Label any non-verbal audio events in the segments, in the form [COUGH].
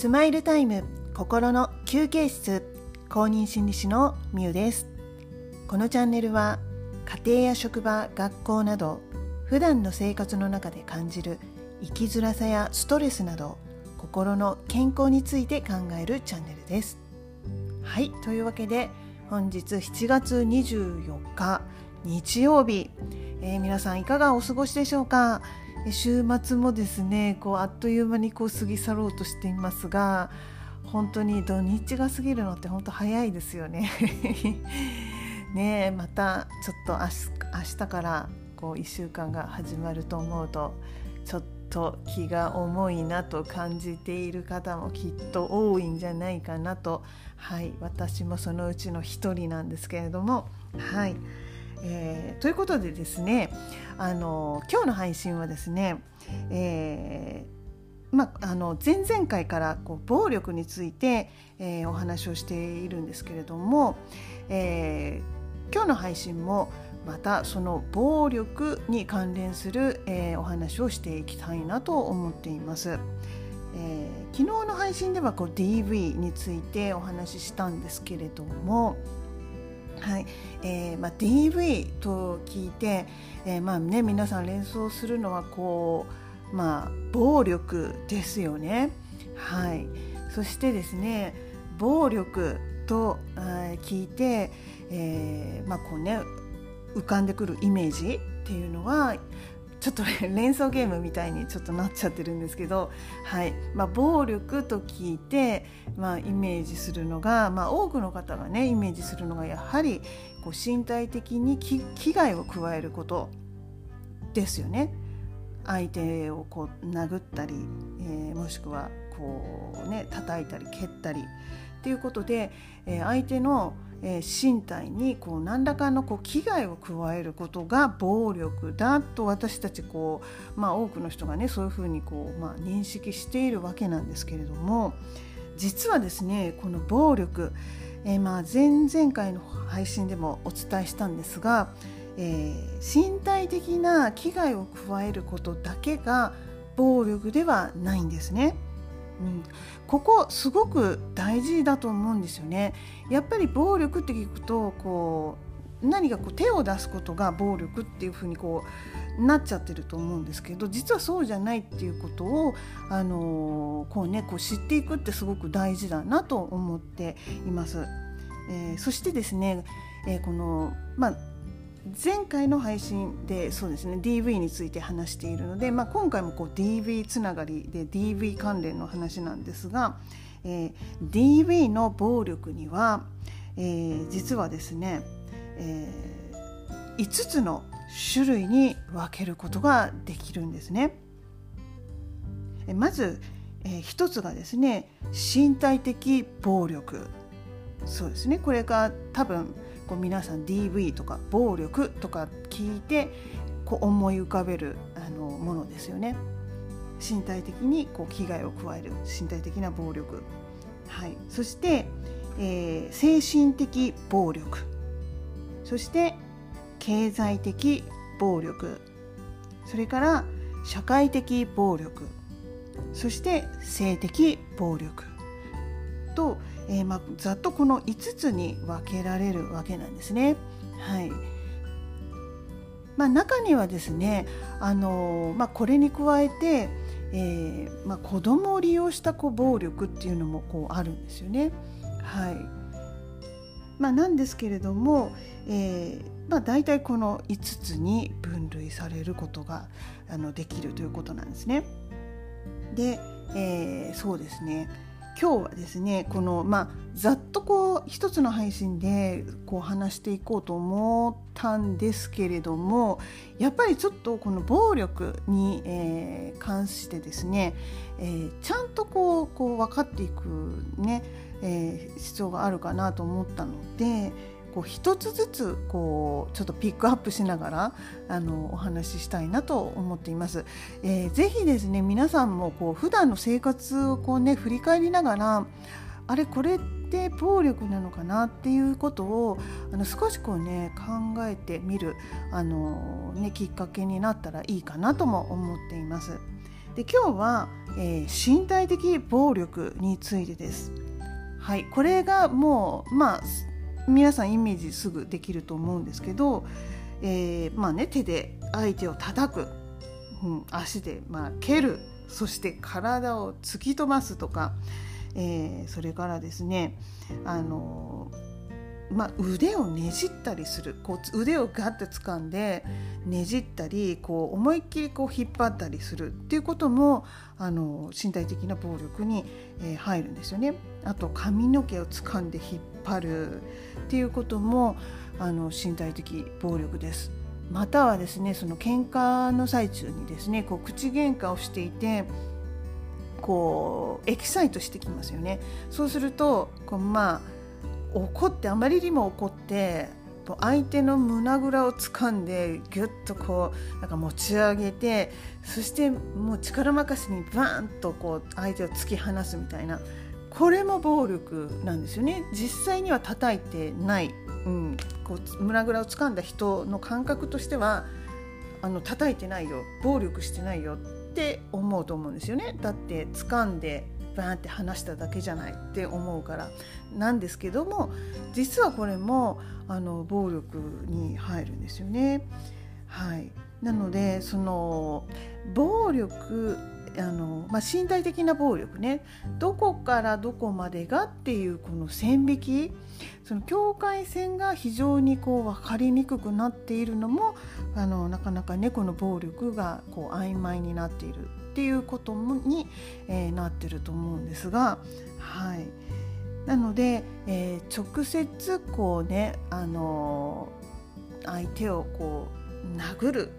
スマイルタイム心の休憩室。公認心理師のみゆです。このチャンネルは家庭や職場学校など普段の生活の中で感じる生きづらさやストレスなど心の健康について考えるチャンネルです。はいというわけで本日7月24日日曜日、えー、皆さんいかがお過ごしでしょうか？週末もですねこうあっという間にこう過ぎ去ろうとしていますが本当に土日が過ぎるのって本当早いですよね。[LAUGHS] ねまたちょっと明日明日からこう1週間が始まると思うとちょっと気が重いなと感じている方もきっと多いんじゃないかなとはい私もそのうちの一人なんですけれどもはい。えー、ということでですねあの今日の配信はですね、えーまあの前々回からこう暴力について、えー、お話をしているんですけれども、えー、今日の配信もまたその暴力に関連する、えー、お話をしていきたいなと思っています。えー、昨日の配信ではこう DV についてお話ししたんですけれども、はいえーまあ、DV と聞いて、えーまあね、皆さん連想するのはこう、まあ、暴力ですよね。はい、そしてですね暴力と聞いて、えーまあこうね、浮かんでくるイメージっていうのはちょっと連想ゲームみたいにちょっとなっちゃってるんですけど、はいまあ、暴力と聞いて、まあ、イメージするのが、まあ、多くの方がねイメージするのがやはりこう身体的に危害を加えることですよね。相手をこう殴ったり、えー、もしくはこうね叩いたり蹴ったりっていうことで、えー、相手のえ、身体にこう何らかのこう危害を加えることが暴力だと私たちこう、まあ、多くの人がねそういうふうにこう、まあ、認識しているわけなんですけれども実はですねこの暴力、えー、まあ前々回の配信でもお伝えしたんですが、えー、身体的な危害を加えることだけが暴力ではないんですね。うん、ここすごく大事だと思うんですよね。やっぱり暴力って聞くとこう何かこう手を出すことが暴力っていうふうにこうなっちゃってると思うんですけど実はそうじゃないっていうことを、あのこうね、こう知っていくってすごく大事だなと思っています。えー、そしてですね、えー、この、まあ前回の配信でそうですね DV について話しているので、まあ、今回もこう DV つながりで DV 関連の話なんですが、えー、DV の暴力には、えー、実はですね、えー、5つの種類に分けることができるんですね。まず、えー、1つがですね身体的暴力そうですねこれが多分こう皆さん DV とか暴力とか聞いてこう思い浮かべるあのものですよね。身体的にこう危害を加える身体的な暴力、はい、そして、えー、精神的暴力。そして経済的暴力。それから社会的暴力。そして性的暴力。と、えー、まあ、ざっとこの5つに分けられるわけなんですね。はいまあ、中にはですね、あのまあ、これに加えて、えーまあ、子供を利用したこう暴力っていうのもこうあるんですよね。はいまあ、なんですけれども、えーまあ、大体この5つに分類されることがあのできるということなんですね。で、えー、そうですね今日はですねこのまあざっとこう一つの配信でこう話していこうと思ったんですけれどもやっぱりちょっとこの暴力に、えー、関してですね、えー、ちゃんとこうこう分かっていくね、えー、必要があるかなと思ったのでこう一つずつこうちょっとピックアップしながらあのお話ししたいなと思っています。えー、ぜひですね皆さんもこう普段の生活をこうね振り返りながらあれこれって暴力なのかなっていうことをあの少しこうね考えてみるあの、ね、きっかけになったらいいかなとも思っています。で今日は、えー、身体的暴力についてです。はい、これがもうまあ皆さんイメージすぐできると思うんですけど、えー、まあね手で相手を叩く、うん、足でまあ蹴る。そして体を突き飛ばすとか、えー、それからですねあのまあ、腕をねじったりする。こう腕をガッて掴んでねじったりこう思いっきりこう引っ張ったりする。っていうこともあの身体的な暴力に、えー、入るんですよね。あと髪の毛を掴んで引っ張るっていうこともあの身体的暴力です。またはですねその喧嘩の最中にですねこう口喧嘩をしていてこうエキサイトしてきますよねそうするとこうまあ怒ってあまりにも怒って相手の胸ぐらを掴んでぎゅっとこうなんか持ち上げてそしてもう力任せにバーンとこう相手を突き放すみたいなこれも暴力なんですよね。実際には叩いてない、うん、こう胸ぐらを掴んだ人の感覚としてはあの叩いてないよ。暴力してないよ。って思うと思うんですよね。だって掴んでバーンって話しただけじゃない。って思うから。なんですけども実はこれもあの暴力に入るんですよね。はい、なのでその暴力あの、まあ、身体的な暴力ね。どこからどこまでがっていうこの線引き。その境界線が非常にこう分かりにくくなっているのもあのなかなかねの暴力がこう曖昧になっているっていうことに、えー、なってると思うんですが、はい、なので、えー、直接こうね、あの、相手をこう殴る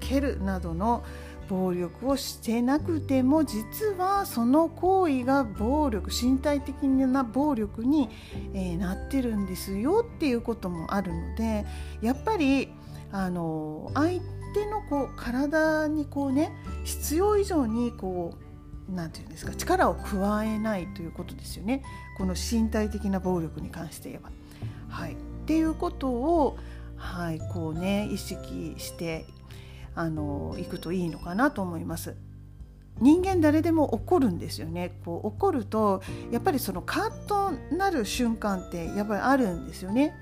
蹴るなどの暴力をしてなくても実はその行為が暴力身体的な暴力に、え、なってるんですよっていうこともあるのでやっぱりあの相手のこう体にこうね必要以上にこう何て言うんですか力を加えないということですよねこの身体的な暴力に関して言えば。はい、っていうことを、はい、こうね意識してあのいくといいのかなと思います。人間誰でも怒るんですよねこう怒るとやっぱりそのカッとなる瞬間ってやっぱりあるんですよね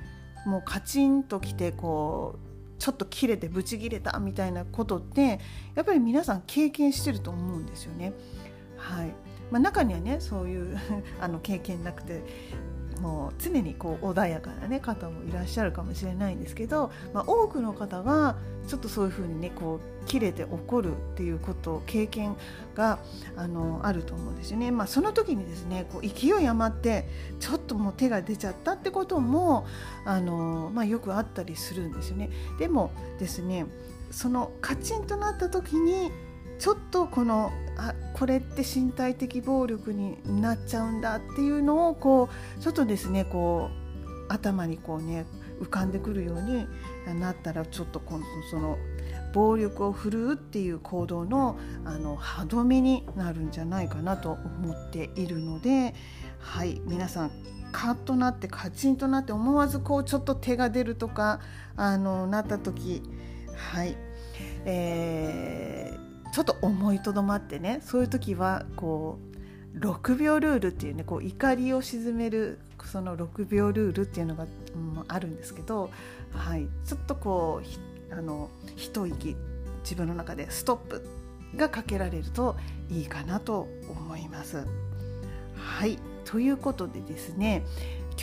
もうカチンときてこうちょっと切れてブチ切れたみたいなことってやっぱり皆さん経験してると思うんですよね。はいまあ、中にはねそういう [LAUGHS] あの経験なくてもう常にこう穏やかな、ね、方もいらっしゃるかもしれないんですけど、まあ、多くの方はちょっとそういうふうにねこう切れて怒るっていうこと経験があのあると思うんですよね。まあ、その時にですねこう勢い余ってちょっともう手が出ちゃったってこともあの、まあ、よくあったりするんですよね。でもですねそのカチンとなった時にちょっとこのあこれって身体的暴力になっちゃうんだっていうのをこうちょっとですねこう頭にこうね浮かんでくるようになったらちょっと今度その暴力を振るうっていう行動のあの歯止めになるんじゃないかなと思っているのではい皆さんカッとなってカチンとなって思わずこうちょっと手が出るとかあのなった時はい、えーちょっと思いとどまってねそういう時はこう6秒ルールっていうねこう怒りを鎮めるその6秒ルールっていうのが、うん、あるんですけど、はい、ちょっとこうあの一息自分の中でストップがかけられるといいかなと思います。はいということでですね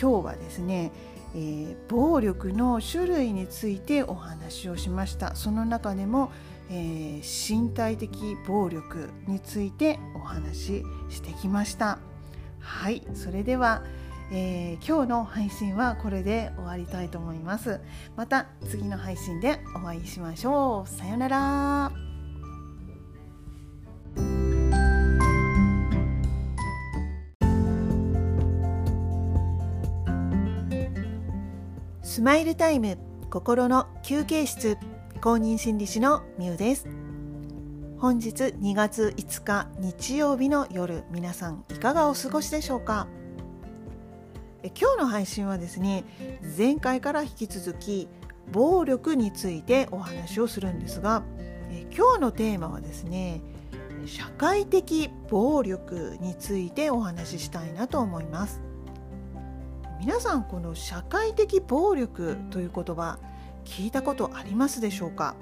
今日はですねえー、暴力の種類についてお話をしましたその中でもえー、身体的暴力についてお話ししてきました。はいそれでは、えー、今日の配信はこれで終わりたいと思います。また次の配信でお会いしましょう。さようなら。スマイルタイム心の休憩室。公認心理師のみゆです。本日2月5日日曜日の夜皆さんいかがお過ごしでしょうか？え今日の配信はですね前回から引き続き暴力についてお話をするんですがえ今日のテーマはですね社会的暴力についてお話ししたいなと思います。皆さんこの社会的暴力という言葉聞いたことありますでしょうか？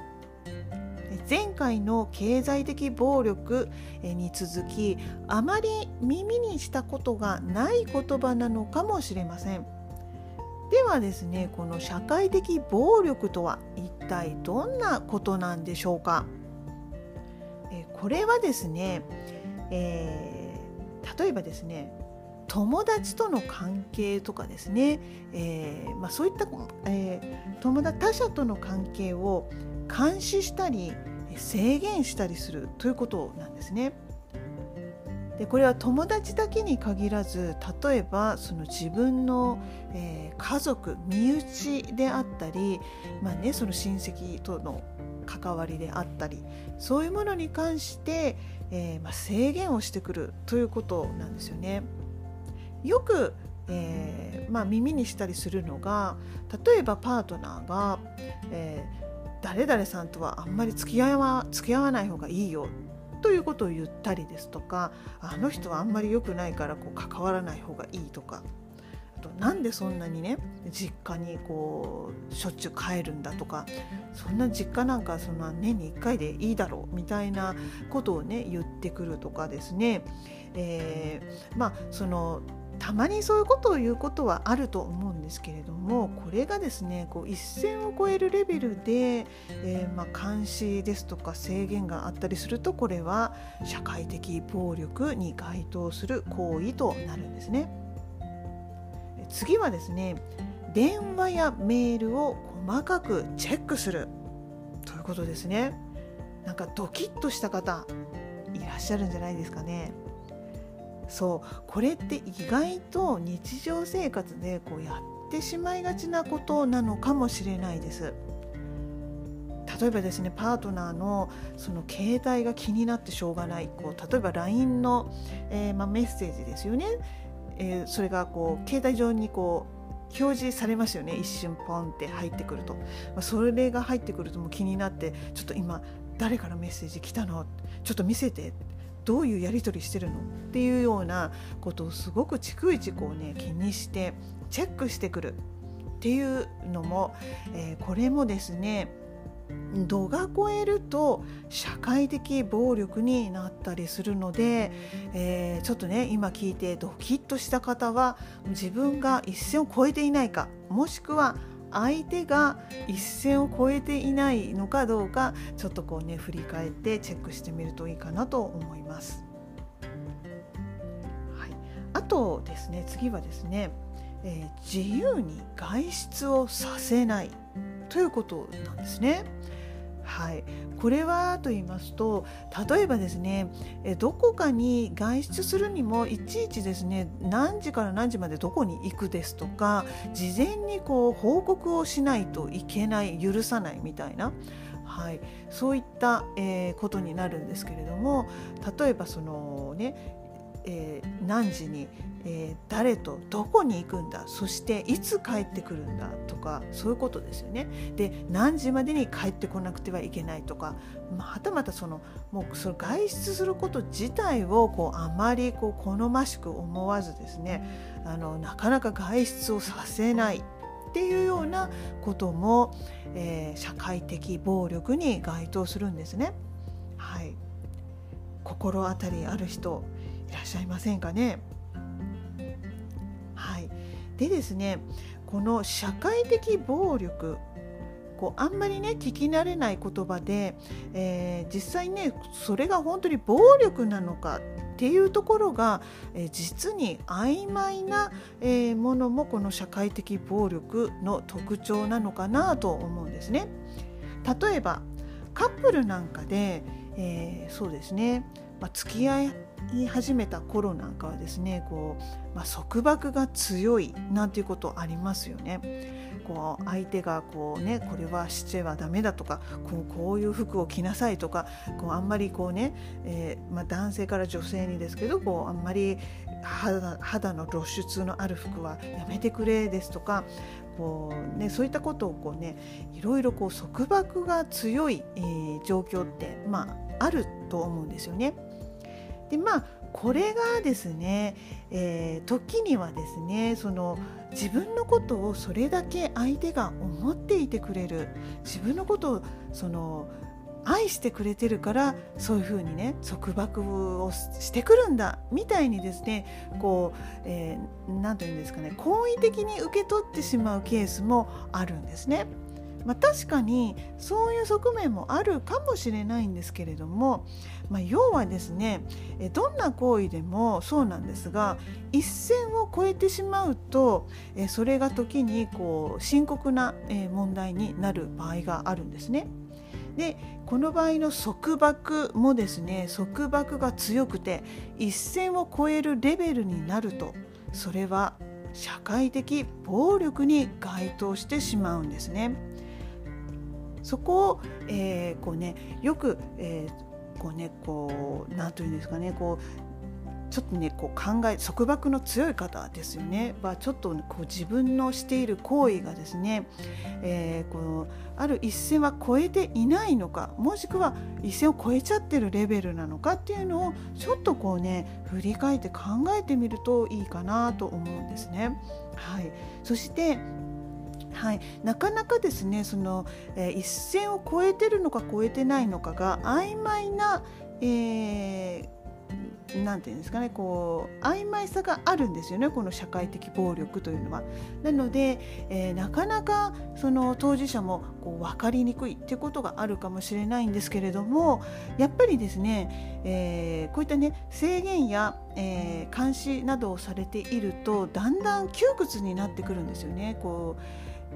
前回の経済的暴力に続きあまり耳にしたことがない言葉なのかもしれません。ではですねこの社会的暴力とは一体どんなことなんでしょうか？これはですね、えー、例えばですね友達との関係とかですね、えーまあ、そういった、えー、友達他者との関係を監視したり制限したりするということなんですね。でこれは友達だけに限らず例えばその自分の、えー、家族身内であったり、まあね、その親戚との関わりであったりそういうものに関して、えー、まあ、制限をしてくるということなんですよね。よく、えー、まあ、耳にしたりするのが例えばパートナーが、え誰々さんとはあんまり付き合わ付き合わない方がいいよということを言ったりですとかあの人はあんまり良くないからこう関わらない方がいいとか。あとなんでそんなにね実家にこうしょっちゅう帰るんだとかそんな実家なんかそんな年に1回でいいだろうみたいなことをね言ってくるとかですね、えー、まあそのたまにそういうことを言うことはあると思うんですけれどもこれがですねこう一線を越えるレベルで、えー、まあ、監視ですとか制限があったりするとこれは社会的暴力に該当する行為となるんですね。次はですね電話やメールを細かくチェックするということですね。なんかドキッとした方いらっしゃるんじゃないですかね。そう。これって意外と日常生活でこうやってしまいがちなことなのかもしれないです。例えばですねパートナーのその携帯が気になってしょうがない。こう例えば LINE の、えー、まあ、メッセージですよね、えー、それがこう携帯上にこう表示されますよね。一瞬ポンって入ってくると、まあ、それが入ってくるともう気になってちょっと今誰からメッセージ来たの？ちょっと見せて。どういうやり取りしてるの？っていうようなことをすごく逐一こうね気にしてチェックしてくるっていうのも、えー、これもですね度が超えると社会的暴力になったりするので、えー、ちょっとね今聞いてドキッとした方は自分が一線を越えていないかもしくは相手が一線を越えていないのかどうかちょっとこうね振り返ってチェックしてみるといいかなと思います。はい、あとですね次はですね、えー、自由に外出をさせないということなんですね。はい、これはと言いますと例えばですねどこかに外出するにもいちいちですね何時から何時までどこに行くですとか事前にこう報告をしないといけない許さないみたいな。はい、そういった、えー、ことになるんですけれども例えばそのねえー、何時に、えー、誰とどこに行くんだそしていつ帰ってくるんだとかそういうことですよね。で何時までに帰ってこなくてはいけないとか、まあ、はたまたそのもうその外出すること自体をこうあまりこう好ましく思わずですねあのなかなか外出をさせないっていうようなことも、えー、社会的暴力に該当するんですね。はい、心当たりある人らっしゃいませんかね？はい、でですねこの社会的暴力こうあんまりね聞き慣れない言葉で、えー、実際ねそれが本当に暴力なのかっていうところが、えー、実に曖昧な、えー、ものもこの社会的暴力の特徴なのかなと思うんですね。例えばカップルなんかで、えそうですね、まあ、付き合いい始めた頃なんかはですねこう、まあ、束縛が強いなんていうことありますよね。こう相手がこうねこれはしちゃはダメだとかこうこういう服を着なさいとかこうあんまりこうね、えー、まあ、男性から女性にですけどこうあんまり肌肌の露出のある服はやめてくれですとかこう、ね、そういったことをこう、ね、いろいろこう束縛が強い、えー、状況って、まあ、あると思うんですよね。でまあこれがですね、えー、時にはですねその自分のことをそれだけ相手が思っていてくれる自分のことをその愛してくれてるからそういうふうにね束縛をしてくるんだみたいにですねこう何、えー、て言うんですかね好意的に受け取ってしまうケースもあるんですね。まあ、確かにそういう側面もあるかもしれないんですけれども、まあ、要はですねどんな行為でもそうなんですが一線を越えてしまうとそれが時にこう深刻な問題になる場合があるんですね。でこの場合の束縛もですね束縛が強くて一線を越えるレベルになるとそれは社会的暴力に該当してしまうんですね。そこを、えー、こうねよく、えー、こうねこう何というんですかねこうちょっとねこう考え束縛の強い方ですよねはちょっとこう自分のしている行為がですね、えー、このある一線は超えていないのかもしくは一線を超えちゃってるレベルなのかっていうのをちょっとこうね振り返って考えてみるといいかなと思うんですね。はい、そしてはい、なかなかですねその、えー、一線を越えてるのか越えてないのかが曖昧な、えー、なんていうんですかねこう曖昧さがあるんですよねこの社会的暴力というのは。なので、えー、なかなかその当事者もこう分かりにくいってことがあるかもしれないんですけれどもやっぱりですね、えー、こういったね制限や、えー、監視などをされているとだんだん窮屈になってくるんですよね。こう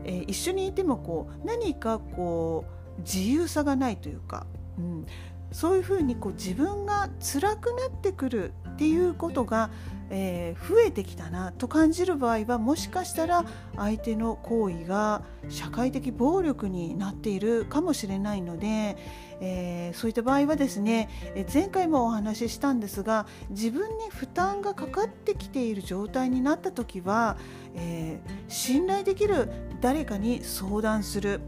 えー、一緒にいてもこう何かこう自由さがないというか、うん、そういうふうにこう自分が辛くなってくるっていうことが、えー、増えてきたなと感じる場合はもしかしたら相手の行為が社会的暴力になっているかもしれないので、えー、そういった場合はですね前回もお話ししたんですが自分に負担がかかってきている状態になった時は、えー、信頼できる誰かに相談する。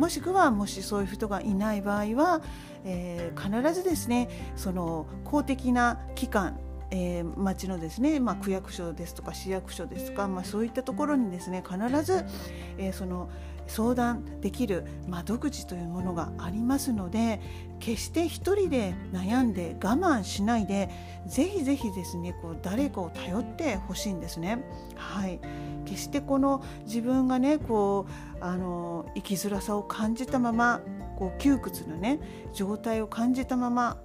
もしくはもしそういう人がいない場合は、えー、必ずですねその公的な機関えー、町のですね、まあ、区役所ですとか市役所ですとか、まあ、そういったところにですね必ず、えー、その相談できる窓口というものがありますので決して一人で悩んで我慢しないでぜひぜひですねこう誰かを頼ってほしいんですね。はい、決してこの自分がねこうあの生きづらさを感じたままこう窮屈なね状態を感じたまま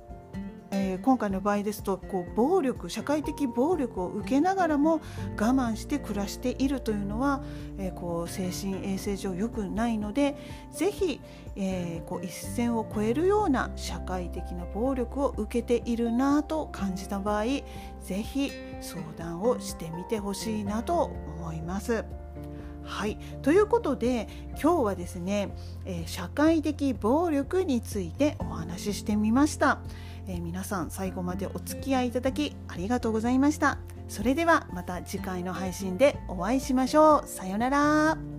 えー、今回の場合ですとこう暴力社会的暴力を受けながらも我慢して暮らしているというのは、えー、こう精神衛生上良くないのでぜひ、えー、こう一線を越えるような社会的な暴力を受けているなと感じた場合ぜひ相談をしてみてほしいなと思います。はいということで今日はですね、えー、社会的暴力についてお話ししてみました。えー、皆さん最後までお付き合いいただきありがとうございました。それではまた次回の配信でお会いしましょう。さようなら。